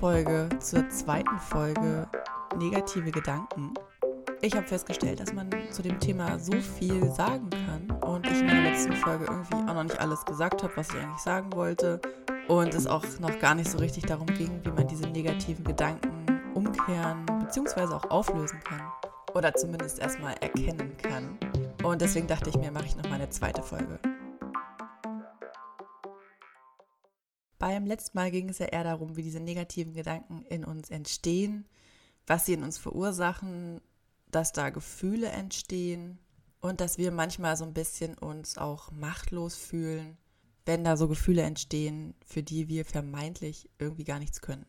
Folge zur zweiten Folge Negative Gedanken. Ich habe festgestellt, dass man zu dem Thema so viel sagen kann und ich in der letzten Folge irgendwie auch noch nicht alles gesagt habe, was ich eigentlich sagen wollte und es auch noch gar nicht so richtig darum ging, wie man diese negativen Gedanken umkehren bzw. auch auflösen kann oder zumindest erstmal erkennen kann. Und deswegen dachte ich mir, mache ich noch mal eine zweite Folge. Beim letzten Mal ging es ja eher darum, wie diese negativen Gedanken in uns entstehen, was sie in uns verursachen, dass da Gefühle entstehen und dass wir manchmal so ein bisschen uns auch machtlos fühlen, wenn da so Gefühle entstehen, für die wir vermeintlich irgendwie gar nichts können.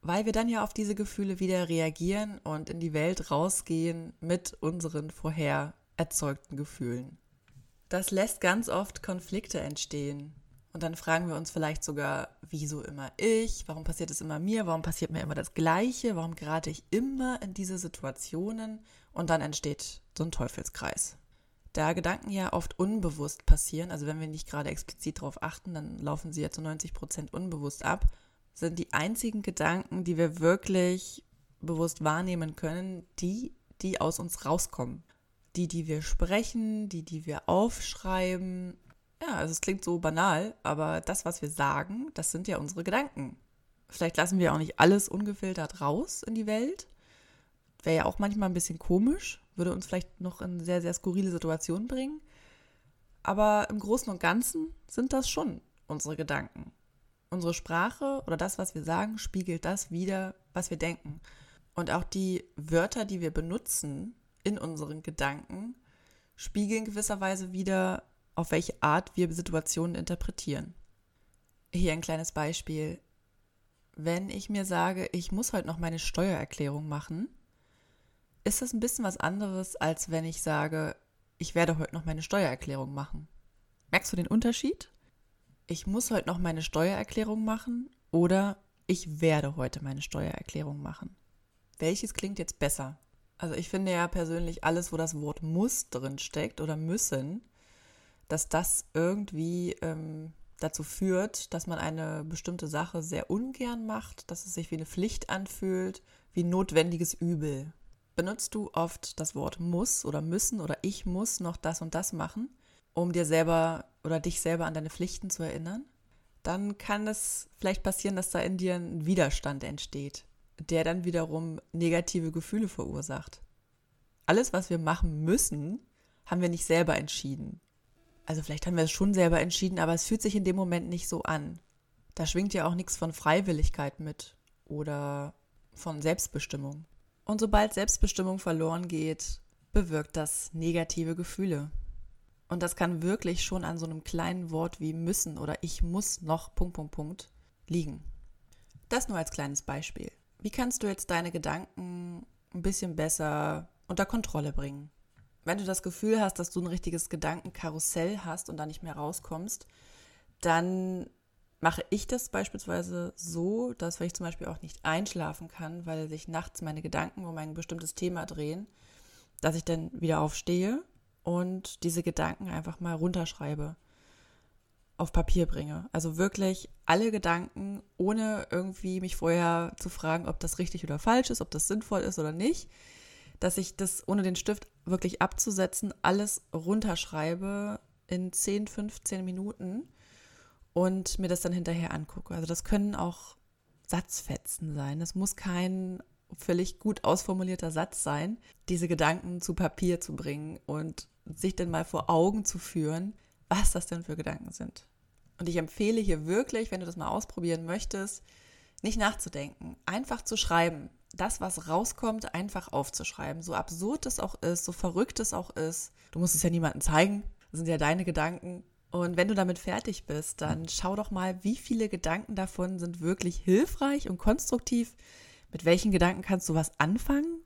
Weil wir dann ja auf diese Gefühle wieder reagieren und in die Welt rausgehen mit unseren vorher erzeugten Gefühlen. Das lässt ganz oft Konflikte entstehen, und dann fragen wir uns vielleicht sogar, wieso immer ich? Warum passiert es immer mir? Warum passiert mir immer das Gleiche? Warum gerate ich immer in diese Situationen? Und dann entsteht so ein Teufelskreis. Da Gedanken ja oft unbewusst passieren, also wenn wir nicht gerade explizit darauf achten, dann laufen sie ja zu 90 Prozent unbewusst ab, sind die einzigen Gedanken, die wir wirklich bewusst wahrnehmen können, die, die aus uns rauskommen. Die, die wir sprechen, die, die wir aufschreiben ja, also es klingt so banal, aber das, was wir sagen, das sind ja unsere Gedanken. Vielleicht lassen wir auch nicht alles ungefiltert raus in die Welt. Wäre ja auch manchmal ein bisschen komisch, würde uns vielleicht noch in sehr, sehr skurrile Situationen bringen. Aber im Großen und Ganzen sind das schon unsere Gedanken. Unsere Sprache oder das, was wir sagen, spiegelt das wider, was wir denken. Und auch die Wörter, die wir benutzen in unseren Gedanken, spiegeln gewisserweise wieder, auf welche Art wir Situationen interpretieren. Hier ein kleines Beispiel. Wenn ich mir sage, ich muss heute noch meine Steuererklärung machen, ist das ein bisschen was anderes, als wenn ich sage, ich werde heute noch meine Steuererklärung machen. Merkst du den Unterschied? Ich muss heute noch meine Steuererklärung machen oder ich werde heute meine Steuererklärung machen. Welches klingt jetzt besser? Also ich finde ja persönlich alles, wo das Wort muss drin steckt oder müssen, dass das irgendwie ähm, dazu führt, dass man eine bestimmte Sache sehr ungern macht, dass es sich wie eine Pflicht anfühlt, wie notwendiges Übel. Benutzt du oft das Wort muss oder müssen oder ich muss noch das und das machen, um dir selber oder dich selber an deine Pflichten zu erinnern? Dann kann es vielleicht passieren, dass da in dir ein Widerstand entsteht, der dann wiederum negative Gefühle verursacht. Alles, was wir machen müssen, haben wir nicht selber entschieden also vielleicht haben wir es schon selber entschieden, aber es fühlt sich in dem Moment nicht so an. Da schwingt ja auch nichts von Freiwilligkeit mit oder von Selbstbestimmung. Und sobald Selbstbestimmung verloren geht, bewirkt das negative Gefühle. Und das kann wirklich schon an so einem kleinen Wort wie müssen oder ich muss noch Punkt, Punkt, Punkt liegen. Das nur als kleines Beispiel. Wie kannst du jetzt deine Gedanken ein bisschen besser unter Kontrolle bringen? Wenn du das Gefühl hast, dass du ein richtiges Gedankenkarussell hast und da nicht mehr rauskommst, dann mache ich das beispielsweise so, dass wenn ich zum Beispiel auch nicht einschlafen kann, weil sich nachts meine Gedanken um ein bestimmtes Thema drehen, dass ich dann wieder aufstehe und diese Gedanken einfach mal runterschreibe, auf Papier bringe. Also wirklich alle Gedanken, ohne irgendwie mich vorher zu fragen, ob das richtig oder falsch ist, ob das sinnvoll ist oder nicht, dass ich das ohne den Stift wirklich abzusetzen alles runterschreibe in 10, 15 Minuten und mir das dann hinterher angucke. Also das können auch Satzfetzen sein. Es muss kein völlig gut ausformulierter Satz sein, diese Gedanken zu Papier zu bringen und sich dann mal vor Augen zu führen, was das denn für Gedanken sind. Und ich empfehle hier wirklich, wenn du das mal ausprobieren möchtest, nicht nachzudenken, einfach zu schreiben das, was rauskommt, einfach aufzuschreiben. So absurd es auch ist, so verrückt es auch ist. Du musst es ja niemandem zeigen. Das sind ja deine Gedanken. Und wenn du damit fertig bist, dann schau doch mal, wie viele Gedanken davon sind wirklich hilfreich und konstruktiv. Mit welchen Gedanken kannst du was anfangen?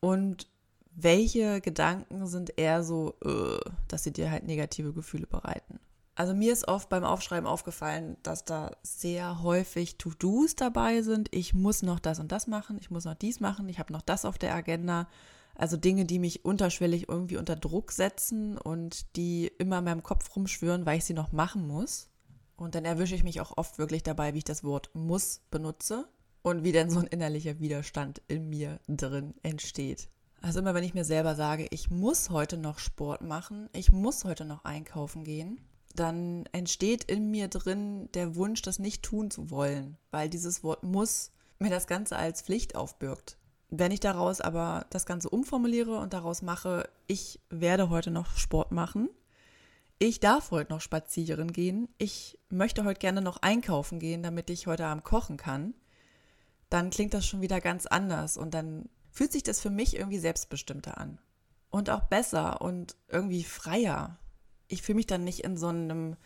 Und welche Gedanken sind eher so, uh, dass sie dir halt negative Gefühle bereiten? Also mir ist oft beim Aufschreiben aufgefallen, dass da sehr häufig To-Dos dabei sind. Ich muss noch das und das machen, ich muss noch dies machen, ich habe noch das auf der Agenda. Also Dinge, die mich unterschwellig irgendwie unter Druck setzen und die immer in meinem Kopf rumschwören, weil ich sie noch machen muss. Und dann erwische ich mich auch oft wirklich dabei, wie ich das Wort muss benutze. und wie denn so ein innerlicher Widerstand in mir drin entsteht. Also immer wenn ich mir selber sage, ich muss heute noch Sport machen, ich muss heute noch einkaufen gehen, dann entsteht in mir drin der Wunsch, das nicht tun zu wollen, weil dieses Wort muss mir das Ganze als Pflicht aufbürgt. Wenn ich daraus aber das Ganze umformuliere und daraus mache, ich werde heute noch Sport machen, ich darf heute noch spazieren gehen, ich möchte heute gerne noch einkaufen gehen, damit ich heute Abend kochen kann, dann klingt das schon wieder ganz anders und dann fühlt sich das für mich irgendwie selbstbestimmter an. Und auch besser und irgendwie freier. Ich fühle mich dann nicht in so einem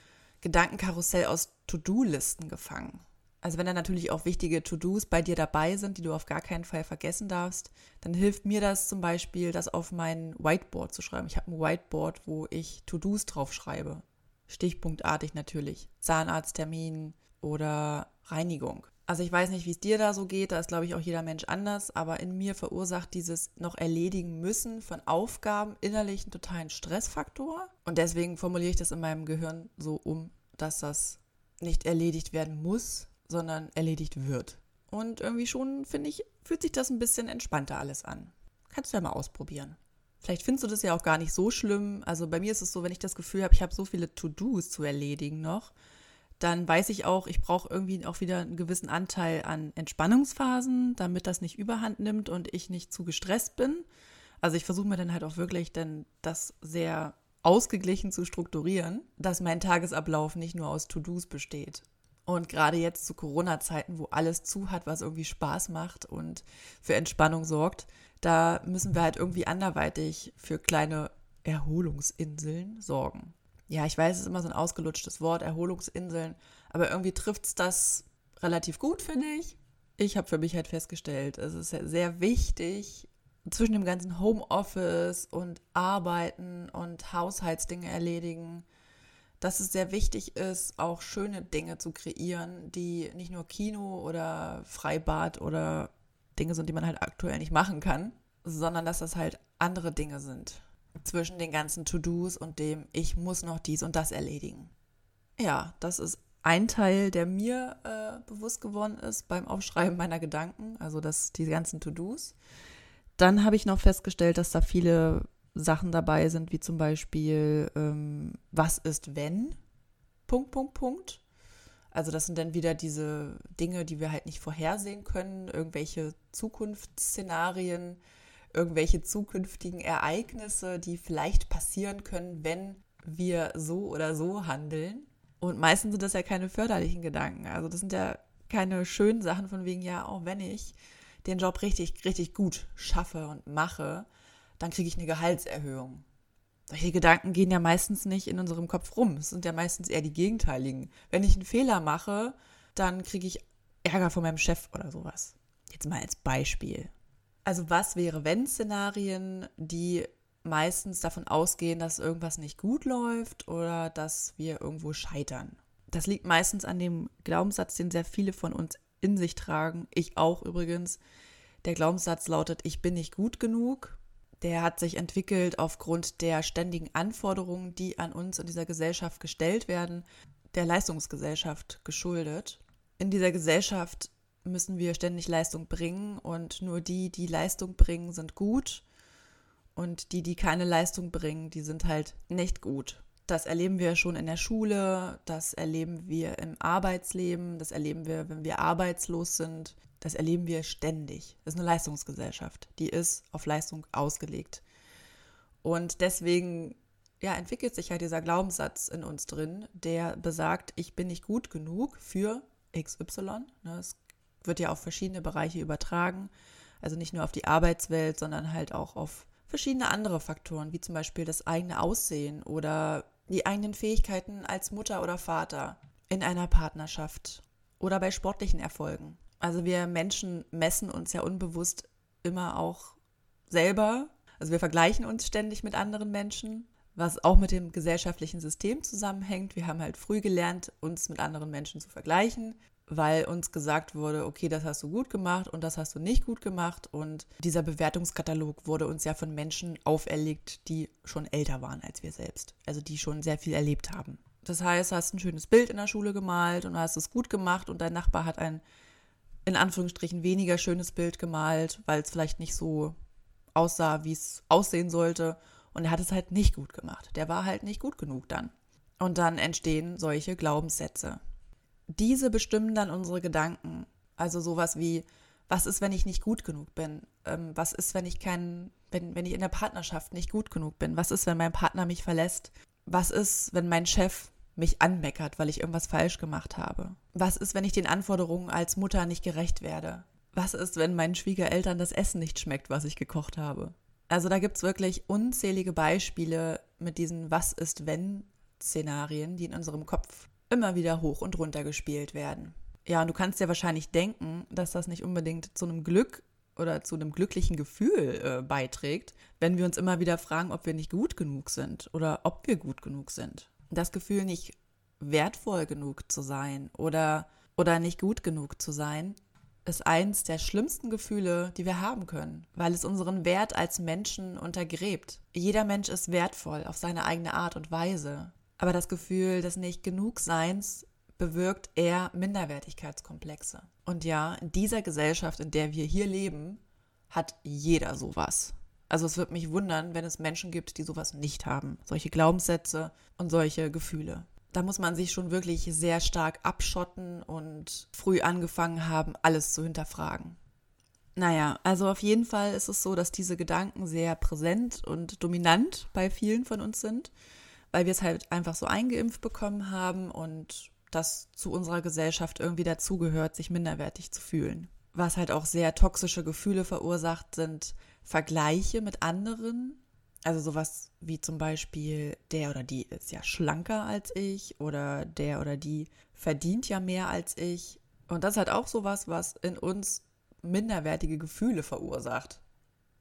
Gedankenkarussell aus To-Do-Listen gefangen. Also wenn da natürlich auch wichtige To-Dos bei dir dabei sind, die du auf gar keinen Fall vergessen darfst, dann hilft mir das zum Beispiel, das auf mein Whiteboard zu schreiben. Ich habe ein Whiteboard, wo ich To-Dos drauf schreibe. Stichpunktartig natürlich. Zahnarzttermin oder Reinigung. Also ich weiß nicht, wie es dir da so geht, da ist, glaube ich, auch jeder Mensch anders, aber in mir verursacht dieses noch erledigen müssen von Aufgaben innerlich einen totalen Stressfaktor. Und deswegen formuliere ich das in meinem Gehirn so um, dass das nicht erledigt werden muss, sondern erledigt wird. Und irgendwie schon, finde ich, fühlt sich das ein bisschen entspannter alles an. Kannst du ja mal ausprobieren. Vielleicht findest du das ja auch gar nicht so schlimm. Also bei mir ist es so, wenn ich das Gefühl habe, ich habe so viele To-Dos zu erledigen noch, dann weiß ich auch, ich brauche irgendwie auch wieder einen gewissen Anteil an Entspannungsphasen, damit das nicht überhand nimmt und ich nicht zu gestresst bin. Also ich versuche mir dann halt auch wirklich dann das sehr ausgeglichen zu strukturieren, dass mein Tagesablauf nicht nur aus To-Dos besteht. Und gerade jetzt zu Corona-Zeiten, wo alles zu hat, was irgendwie Spaß macht und für Entspannung sorgt, da müssen wir halt irgendwie anderweitig für kleine Erholungsinseln sorgen. Ja, ich weiß, es ist immer so ein ausgelutschtes Wort, Erholungsinseln, aber irgendwie trifft es das relativ gut, finde ich. Ich habe für mich halt festgestellt, es ist sehr wichtig, zwischen dem ganzen Homeoffice und Arbeiten und Haushaltsdinge erledigen, dass es sehr wichtig ist, auch schöne Dinge zu kreieren, die nicht nur Kino oder Freibad oder Dinge sind, die man halt aktuell nicht machen kann, sondern dass das halt andere Dinge sind. Zwischen den ganzen To-Dos und dem, ich muss noch dies und das erledigen. Ja, das ist ein Teil, der mir äh, bewusst geworden ist beim Aufschreiben meiner Gedanken, also das, die ganzen To-Dos. Dann habe ich noch festgestellt, dass da viele Sachen dabei sind, wie zum Beispiel, ähm, was ist wenn? Punkt, Punkt, Punkt. Also das sind dann wieder diese Dinge, die wir halt nicht vorhersehen können, irgendwelche Zukunftsszenarien, irgendwelche zukünftigen Ereignisse, die vielleicht passieren können, wenn wir so oder so handeln. Und meistens sind das ja keine förderlichen Gedanken. Also das sind ja keine schönen Sachen von wegen, ja, auch wenn ich den Job richtig, richtig gut schaffe und mache, dann kriege ich eine Gehaltserhöhung. Solche Gedanken gehen ja meistens nicht in unserem Kopf rum. Es sind ja meistens eher die gegenteiligen. Wenn ich einen Fehler mache, dann kriege ich Ärger von meinem Chef oder sowas. Jetzt mal als Beispiel. Also was wäre wenn Szenarien, die meistens davon ausgehen, dass irgendwas nicht gut läuft oder dass wir irgendwo scheitern. Das liegt meistens an dem Glaubenssatz, den sehr viele von uns in sich tragen. Ich auch übrigens. Der Glaubenssatz lautet, ich bin nicht gut genug der hat sich entwickelt aufgrund der ständigen Anforderungen, die an uns in dieser Gesellschaft gestellt werden, der Leistungsgesellschaft geschuldet. In dieser Gesellschaft müssen wir ständig Leistung bringen und nur die, die Leistung bringen, sind gut und die, die keine Leistung bringen, die sind halt nicht gut. Das erleben wir schon in der Schule, das erleben wir im Arbeitsleben, das erleben wir, wenn wir arbeitslos sind, das erleben wir ständig. Das ist eine Leistungsgesellschaft. Die ist auf Leistung ausgelegt. Und deswegen ja, entwickelt sich ja dieser Glaubenssatz in uns drin, der besagt, ich bin nicht gut genug für XY. Ne, es wird ja auf verschiedene Bereiche übertragen. Also nicht nur auf die Arbeitswelt, sondern halt auch auf verschiedene andere Faktoren, wie zum Beispiel das eigene Aussehen oder die eigenen Fähigkeiten als Mutter oder Vater in einer Partnerschaft oder bei sportlichen Erfolgen. Also wir Menschen messen uns ja unbewusst immer auch selber. Also wir vergleichen uns ständig mit anderen Menschen, was auch mit dem gesellschaftlichen System zusammenhängt. Wir haben halt früh gelernt, uns mit anderen Menschen zu vergleichen, weil uns gesagt wurde, okay, das hast du gut gemacht und das hast du nicht gut gemacht. Und dieser Bewertungskatalog wurde uns ja von Menschen auferlegt, die schon älter waren als wir selbst. Also die schon sehr viel erlebt haben. Das heißt, du hast ein schönes Bild in der Schule gemalt und hast es gut gemacht und dein Nachbar hat ein in Anführungsstrichen weniger schönes Bild gemalt, weil es vielleicht nicht so aussah, wie es aussehen sollte. Und er hat es halt nicht gut gemacht. Der war halt nicht gut genug dann. Und dann entstehen solche Glaubenssätze. Diese bestimmen dann unsere Gedanken. Also sowas wie, was ist, wenn ich nicht gut genug bin? Ähm, was ist, wenn ich kein, wenn, wenn ich in der Partnerschaft nicht gut genug bin? Was ist, wenn mein Partner mich verlässt? Was ist, wenn mein Chef mich anmeckert, weil ich irgendwas falsch gemacht habe? Was ist, wenn ich den Anforderungen als Mutter nicht gerecht werde? Was ist, wenn meinen Schwiegereltern das Essen nicht schmeckt, was ich gekocht habe? Also da gibt es wirklich unzählige Beispiele mit diesen Was ist wenn Szenarien, die in unserem Kopf immer wieder hoch und runter gespielt werden. Ja, und du kannst dir wahrscheinlich denken, dass das nicht unbedingt zu einem Glück oder zu einem glücklichen Gefühl äh, beiträgt, wenn wir uns immer wieder fragen, ob wir nicht gut genug sind oder ob wir gut genug sind. Das Gefühl, nicht wertvoll genug zu sein oder, oder nicht gut genug zu sein, ist eins der schlimmsten Gefühle, die wir haben können, weil es unseren Wert als Menschen untergräbt. Jeder Mensch ist wertvoll auf seine eigene Art und Weise. Aber das Gefühl des nicht genug Seins bewirkt eher Minderwertigkeitskomplexe. Und ja, in dieser Gesellschaft, in der wir hier leben, hat jeder sowas. Also es wird mich wundern, wenn es Menschen gibt, die sowas nicht haben. Solche Glaubenssätze und solche Gefühle. Da muss man sich schon wirklich sehr stark abschotten und früh angefangen haben, alles zu hinterfragen. Naja, also auf jeden Fall ist es so, dass diese Gedanken sehr präsent und dominant bei vielen von uns sind, weil wir es halt einfach so eingeimpft bekommen haben und das zu unserer Gesellschaft irgendwie dazugehört, sich minderwertig zu fühlen. Was halt auch sehr toxische Gefühle verursacht, sind Vergleiche mit anderen. Also sowas wie zum Beispiel, der oder die ist ja schlanker als ich oder der oder die verdient ja mehr als ich. Und das ist halt auch sowas, was in uns minderwertige Gefühle verursacht.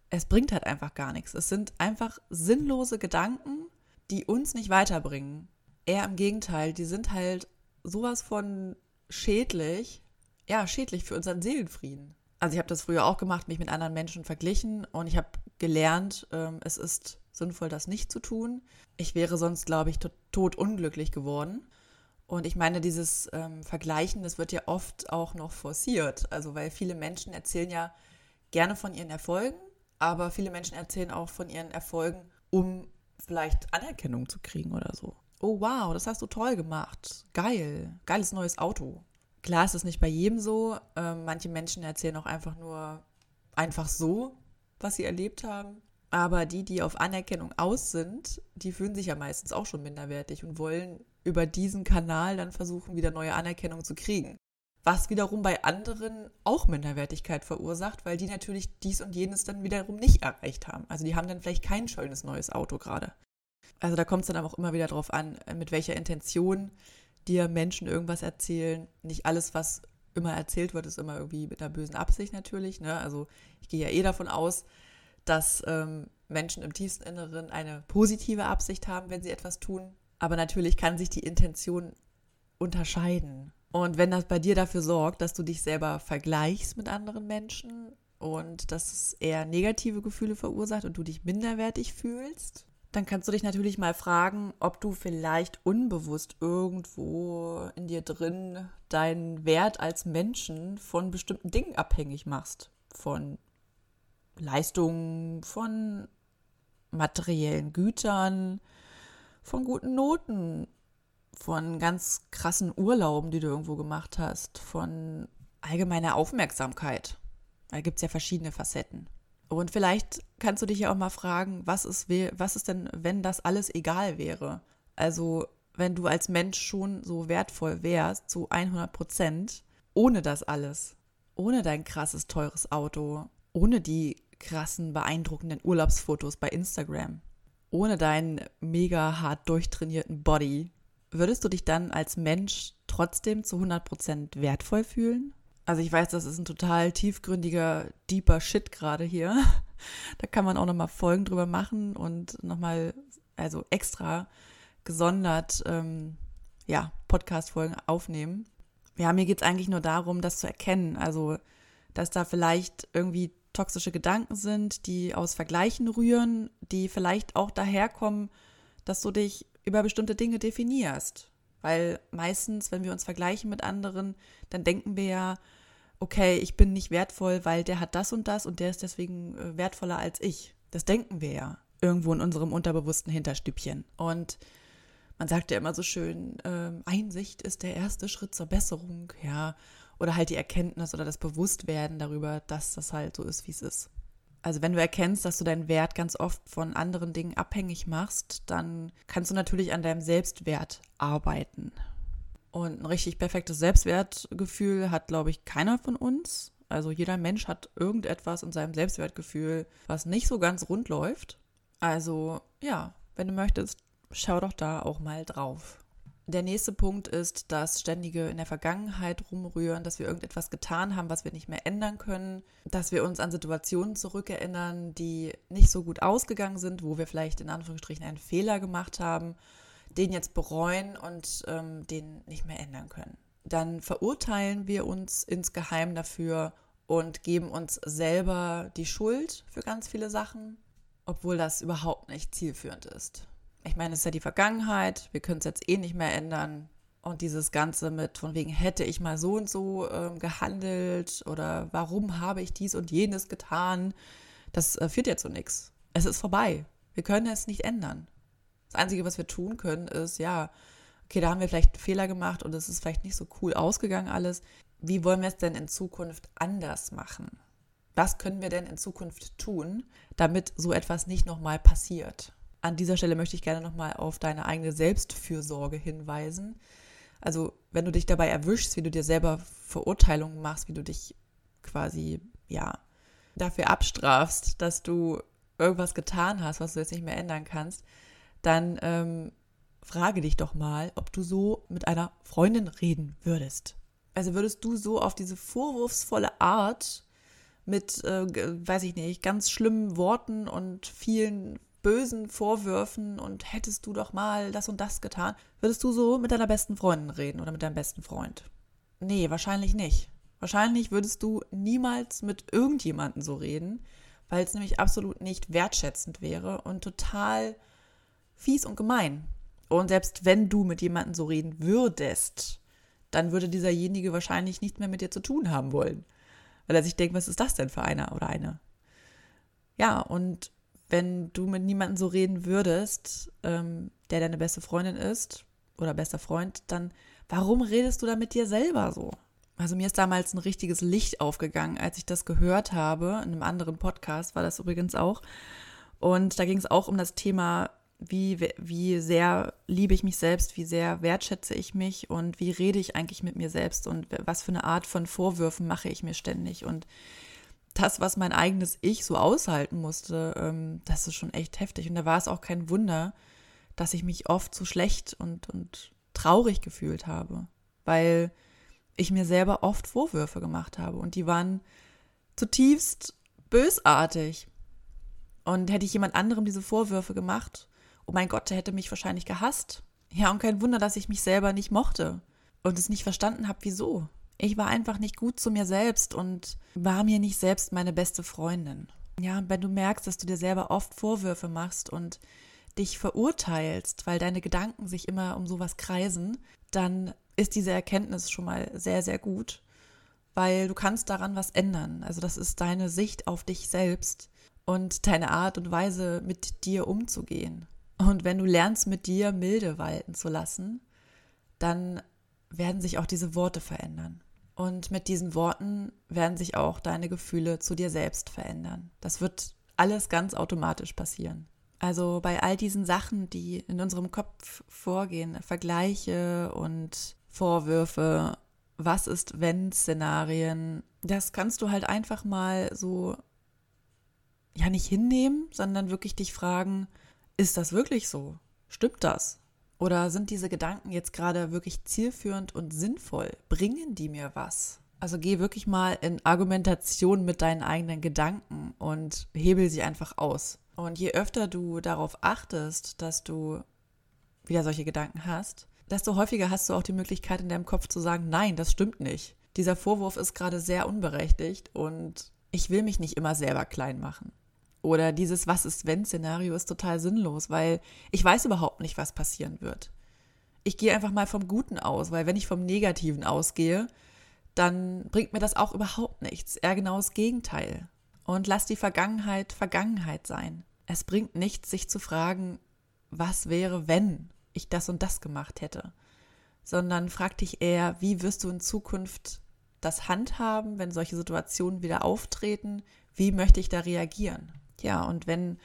Es bringt halt einfach gar nichts. Es sind einfach sinnlose Gedanken, die uns nicht weiterbringen. Eher im Gegenteil, die sind halt sowas von schädlich, ja, schädlich für unseren Seelenfrieden. Also ich habe das früher auch gemacht, mich mit anderen Menschen verglichen und ich habe gelernt, ähm, es ist sinnvoll, das nicht zu tun. Ich wäre sonst, glaube ich, tot, tot unglücklich geworden. Und ich meine, dieses ähm, Vergleichen, das wird ja oft auch noch forciert. Also weil viele Menschen erzählen ja gerne von ihren Erfolgen, aber viele Menschen erzählen auch von ihren Erfolgen, um vielleicht Anerkennung zu kriegen oder so oh wow, das hast du toll gemacht, geil, geiles neues Auto. Klar ist es nicht bei jedem so. Ähm, manche Menschen erzählen auch einfach nur einfach so, was sie erlebt haben. Aber die, die auf Anerkennung aus sind, die fühlen sich ja meistens auch schon minderwertig und wollen über diesen Kanal dann versuchen, wieder neue Anerkennung zu kriegen. Was wiederum bei anderen auch Minderwertigkeit verursacht, weil die natürlich dies und jenes dann wiederum nicht erreicht haben. Also die haben dann vielleicht kein schönes neues Auto gerade. Also da kommt es dann auch immer wieder darauf an, mit welcher Intention dir Menschen irgendwas erzählen. Nicht alles, was immer erzählt wird, ist immer irgendwie mit einer bösen Absicht natürlich. Ne? Also ich gehe ja eh davon aus, dass ähm, Menschen im tiefsten Inneren eine positive Absicht haben, wenn sie etwas tun. Aber natürlich kann sich die Intention unterscheiden. Und wenn das bei dir dafür sorgt, dass du dich selber vergleichst mit anderen Menschen und dass es eher negative Gefühle verursacht und du dich minderwertig fühlst, dann kannst du dich natürlich mal fragen, ob du vielleicht unbewusst irgendwo in dir drin deinen Wert als Menschen von bestimmten Dingen abhängig machst. Von Leistungen, von materiellen Gütern, von guten Noten, von ganz krassen Urlauben, die du irgendwo gemacht hast, von allgemeiner Aufmerksamkeit. Da gibt es ja verschiedene Facetten. Und vielleicht kannst du dich ja auch mal fragen, was ist, was ist denn, wenn das alles egal wäre? Also, wenn du als Mensch schon so wertvoll wärst, zu 100 Prozent, ohne das alles, ohne dein krasses, teures Auto, ohne die krassen, beeindruckenden Urlaubsfotos bei Instagram, ohne deinen mega hart durchtrainierten Body, würdest du dich dann als Mensch trotzdem zu 100 Prozent wertvoll fühlen? Also ich weiß, das ist ein total tiefgründiger, deeper Shit gerade hier. Da kann man auch nochmal Folgen drüber machen und nochmal, also extra gesondert, ähm, ja, Podcast-Folgen aufnehmen. Ja, mir geht es eigentlich nur darum, das zu erkennen. Also, dass da vielleicht irgendwie toxische Gedanken sind, die aus Vergleichen rühren, die vielleicht auch daherkommen, dass du dich über bestimmte Dinge definierst. Weil meistens, wenn wir uns vergleichen mit anderen, dann denken wir ja, okay, ich bin nicht wertvoll, weil der hat das und das und der ist deswegen äh, wertvoller als ich. Das denken wir ja irgendwo in unserem unterbewussten Hinterstübchen. Und man sagt ja immer so schön, äh, Einsicht ist der erste Schritt zur Besserung, ja. Oder halt die Erkenntnis oder das Bewusstwerden darüber, dass das halt so ist, wie es ist. Also wenn du erkennst, dass du deinen Wert ganz oft von anderen Dingen abhängig machst, dann kannst du natürlich an deinem Selbstwert arbeiten. Und ein richtig perfektes Selbstwertgefühl hat, glaube ich, keiner von uns. Also jeder Mensch hat irgendetwas in seinem Selbstwertgefühl, was nicht so ganz rund läuft. Also ja, wenn du möchtest, schau doch da auch mal drauf. Der nächste Punkt ist das ständige in der Vergangenheit rumrühren, dass wir irgendetwas getan haben, was wir nicht mehr ändern können, dass wir uns an Situationen zurückerinnern, die nicht so gut ausgegangen sind, wo wir vielleicht in Anführungsstrichen einen Fehler gemacht haben, den jetzt bereuen und ähm, den nicht mehr ändern können. Dann verurteilen wir uns insgeheim dafür und geben uns selber die Schuld für ganz viele Sachen, obwohl das überhaupt nicht zielführend ist ich meine, es ist ja die Vergangenheit, wir können es jetzt eh nicht mehr ändern. Und dieses Ganze mit, von wegen, hätte ich mal so und so ähm, gehandelt oder warum habe ich dies und jenes getan, das äh, führt ja zu nichts. Es ist vorbei. Wir können es nicht ändern. Das Einzige, was wir tun können, ist, ja, okay, da haben wir vielleicht einen Fehler gemacht und es ist vielleicht nicht so cool ausgegangen alles. Wie wollen wir es denn in Zukunft anders machen? Was können wir denn in Zukunft tun, damit so etwas nicht nochmal passiert? An dieser Stelle möchte ich gerne nochmal auf deine eigene Selbstfürsorge hinweisen. Also, wenn du dich dabei erwischst, wie du dir selber Verurteilungen machst, wie du dich quasi, ja, dafür abstrafst, dass du irgendwas getan hast, was du jetzt nicht mehr ändern kannst, dann ähm, frage dich doch mal, ob du so mit einer Freundin reden würdest. Also würdest du so auf diese vorwurfsvolle Art mit, äh, weiß ich nicht, ganz schlimmen Worten und vielen bösen Vorwürfen und hättest du doch mal das und das getan, würdest du so mit deiner besten Freundin reden oder mit deinem besten Freund? Nee, wahrscheinlich nicht. Wahrscheinlich würdest du niemals mit irgendjemandem so reden, weil es nämlich absolut nicht wertschätzend wäre und total fies und gemein. Und selbst wenn du mit jemandem so reden würdest, dann würde dieserjenige wahrscheinlich nichts mehr mit dir zu tun haben wollen. Weil er sich denkt, was ist das denn für einer oder eine? Ja, und wenn du mit niemandem so reden würdest, ähm, der deine beste Freundin ist oder bester Freund, dann warum redest du da mit dir selber so? Also mir ist damals ein richtiges Licht aufgegangen, als ich das gehört habe. In einem anderen Podcast war das übrigens auch. Und da ging es auch um das Thema, wie, wie sehr liebe ich mich selbst, wie sehr wertschätze ich mich und wie rede ich eigentlich mit mir selbst und was für eine Art von Vorwürfen mache ich mir ständig. Und das, was mein eigenes Ich so aushalten musste, ähm, das ist schon echt heftig. Und da war es auch kein Wunder, dass ich mich oft so schlecht und, und traurig gefühlt habe, weil ich mir selber oft Vorwürfe gemacht habe und die waren zutiefst bösartig. Und hätte ich jemand anderem diese Vorwürfe gemacht, oh mein Gott, der hätte mich wahrscheinlich gehasst. Ja, und kein Wunder, dass ich mich selber nicht mochte und es nicht verstanden habe, wieso. Ich war einfach nicht gut zu mir selbst und war mir nicht selbst meine beste Freundin. Ja, wenn du merkst, dass du dir selber oft Vorwürfe machst und dich verurteilst, weil deine Gedanken sich immer um sowas kreisen, dann ist diese Erkenntnis schon mal sehr, sehr gut, weil du kannst daran was ändern. Also das ist deine Sicht auf dich selbst und deine Art und Weise, mit dir umzugehen. Und wenn du lernst, mit dir milde walten zu lassen, dann werden sich auch diese Worte verändern. Und mit diesen Worten werden sich auch deine Gefühle zu dir selbst verändern. Das wird alles ganz automatisch passieren. Also bei all diesen Sachen, die in unserem Kopf vorgehen, Vergleiche und Vorwürfe, was ist wenn Szenarien, das kannst du halt einfach mal so ja nicht hinnehmen, sondern wirklich dich fragen, ist das wirklich so? Stimmt das? Oder sind diese Gedanken jetzt gerade wirklich zielführend und sinnvoll? Bringen die mir was? Also geh wirklich mal in Argumentation mit deinen eigenen Gedanken und hebel sie einfach aus. Und je öfter du darauf achtest, dass du wieder solche Gedanken hast, desto häufiger hast du auch die Möglichkeit in deinem Kopf zu sagen, nein, das stimmt nicht. Dieser Vorwurf ist gerade sehr unberechtigt und ich will mich nicht immer selber klein machen. Oder dieses Was ist wenn Szenario ist total sinnlos, weil ich weiß überhaupt nicht, was passieren wird. Ich gehe einfach mal vom Guten aus, weil wenn ich vom Negativen ausgehe, dann bringt mir das auch überhaupt nichts. Eher genau das Gegenteil. Und lass die Vergangenheit Vergangenheit sein. Es bringt nichts, sich zu fragen, was wäre, wenn ich das und das gemacht hätte. Sondern frag dich eher, wie wirst du in Zukunft das handhaben, wenn solche Situationen wieder auftreten? Wie möchte ich da reagieren? Ja, und wenn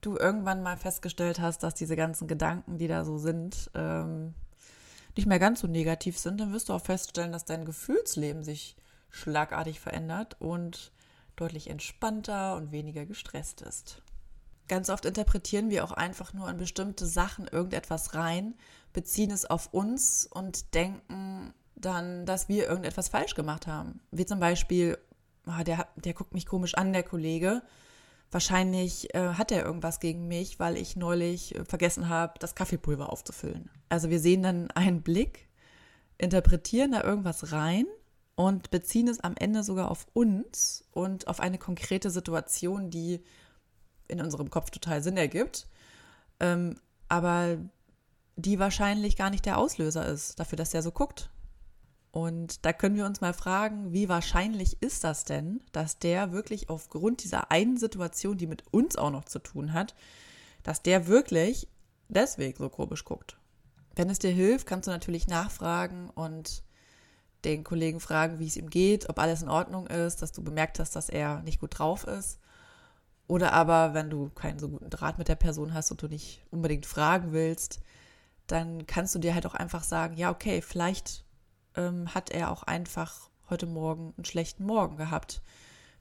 du irgendwann mal festgestellt hast, dass diese ganzen Gedanken, die da so sind, ähm, nicht mehr ganz so negativ sind, dann wirst du auch feststellen, dass dein Gefühlsleben sich schlagartig verändert und deutlich entspannter und weniger gestresst ist. Ganz oft interpretieren wir auch einfach nur an bestimmte Sachen irgendetwas rein, beziehen es auf uns und denken dann, dass wir irgendetwas falsch gemacht haben. Wie zum Beispiel, oh, der, der guckt mich komisch an, der Kollege. Wahrscheinlich äh, hat er irgendwas gegen mich, weil ich neulich äh, vergessen habe, das Kaffeepulver aufzufüllen. Also wir sehen dann einen Blick, interpretieren da irgendwas rein und beziehen es am Ende sogar auf uns und auf eine konkrete Situation, die in unserem Kopf total Sinn ergibt, ähm, aber die wahrscheinlich gar nicht der Auslöser ist dafür, dass er so guckt. Und da können wir uns mal fragen, wie wahrscheinlich ist das denn, dass der wirklich aufgrund dieser einen Situation, die mit uns auch noch zu tun hat, dass der wirklich deswegen so komisch guckt. Wenn es dir hilft, kannst du natürlich nachfragen und den Kollegen fragen, wie es ihm geht, ob alles in Ordnung ist, dass du bemerkt hast, dass er nicht gut drauf ist. Oder aber, wenn du keinen so guten Draht mit der Person hast und du nicht unbedingt fragen willst, dann kannst du dir halt auch einfach sagen, ja, okay, vielleicht ähm, hat er auch einfach heute Morgen einen schlechten Morgen gehabt.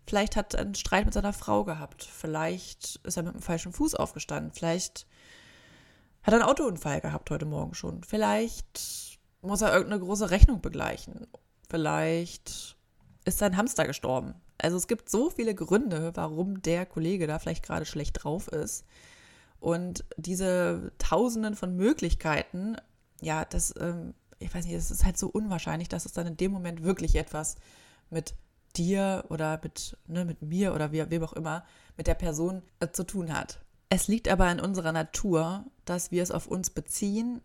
Vielleicht hat er einen Streit mit seiner Frau gehabt. Vielleicht ist er mit dem falschen Fuß aufgestanden. Vielleicht hat er einen Autounfall gehabt heute Morgen schon. Vielleicht muss er irgendeine große Rechnung begleichen. Vielleicht ist sein Hamster gestorben. Also es gibt so viele Gründe, warum der Kollege da vielleicht gerade schlecht drauf ist. Und diese Tausenden von Möglichkeiten, ja, das ähm, ich weiß nicht, es ist halt so unwahrscheinlich, dass es dann in dem Moment wirklich etwas mit dir oder mit, ne, mit mir oder wie, wem auch immer, mit der Person äh, zu tun hat. Es liegt aber in unserer Natur, dass wir es auf uns beziehen,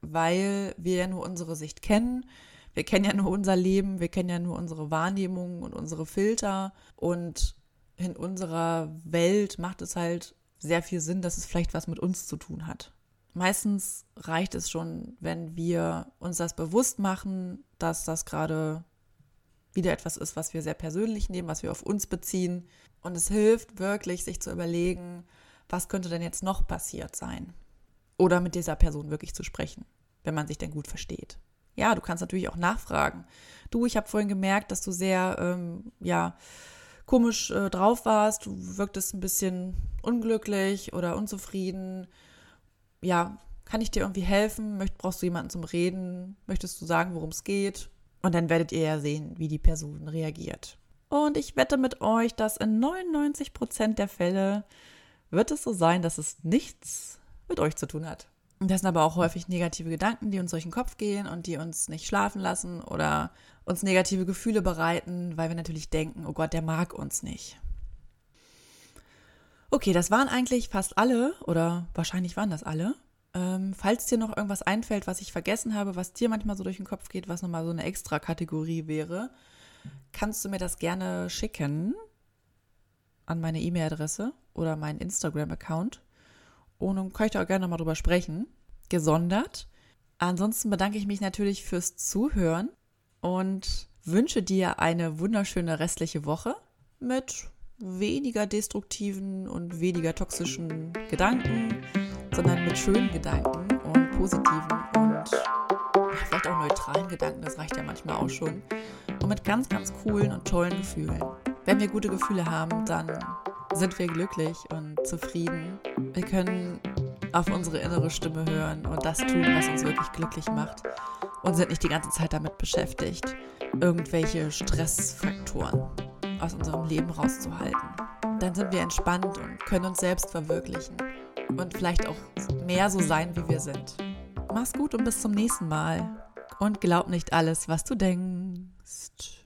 weil wir ja nur unsere Sicht kennen. Wir kennen ja nur unser Leben, wir kennen ja nur unsere Wahrnehmungen und unsere Filter. Und in unserer Welt macht es halt sehr viel Sinn, dass es vielleicht was mit uns zu tun hat. Meistens reicht es schon, wenn wir uns das bewusst machen, dass das gerade wieder etwas ist, was wir sehr persönlich nehmen, was wir auf uns beziehen. Und es hilft wirklich, sich zu überlegen, was könnte denn jetzt noch passiert sein? Oder mit dieser Person wirklich zu sprechen, wenn man sich denn gut versteht. Ja, du kannst natürlich auch nachfragen. Du, ich habe vorhin gemerkt, dass du sehr, ähm, ja, komisch äh, drauf warst. Du wirktest ein bisschen unglücklich oder unzufrieden ja, kann ich dir irgendwie helfen? Möcht, brauchst du jemanden zum Reden? Möchtest du sagen, worum es geht? Und dann werdet ihr ja sehen, wie die Person reagiert. Und ich wette mit euch, dass in 99 Prozent der Fälle wird es so sein, dass es nichts mit euch zu tun hat. Das sind aber auch häufig negative Gedanken, die uns durch den Kopf gehen und die uns nicht schlafen lassen oder uns negative Gefühle bereiten, weil wir natürlich denken, oh Gott, der mag uns nicht. Okay, das waren eigentlich fast alle oder wahrscheinlich waren das alle. Ähm, falls dir noch irgendwas einfällt, was ich vergessen habe, was dir manchmal so durch den Kopf geht, was nochmal so eine extra Kategorie wäre, kannst du mir das gerne schicken an meine E-Mail-Adresse oder meinen Instagram-Account. Und dann kann ich da auch gerne nochmal drüber sprechen, gesondert. Ansonsten bedanke ich mich natürlich fürs Zuhören und wünsche dir eine wunderschöne restliche Woche mit weniger destruktiven und weniger toxischen Gedanken, sondern mit schönen Gedanken und positiven und vielleicht auch neutralen Gedanken, das reicht ja manchmal auch schon. Und mit ganz, ganz coolen und tollen Gefühlen. Wenn wir gute Gefühle haben, dann sind wir glücklich und zufrieden. Wir können auf unsere innere Stimme hören und das tun, was uns wirklich glücklich macht und sind nicht die ganze Zeit damit beschäftigt, irgendwelche Stressfaktoren aus unserem Leben rauszuhalten. Dann sind wir entspannt und können uns selbst verwirklichen und vielleicht auch mehr so sein, wie wir sind. Mach's gut und bis zum nächsten Mal. Und glaub nicht alles, was du denkst.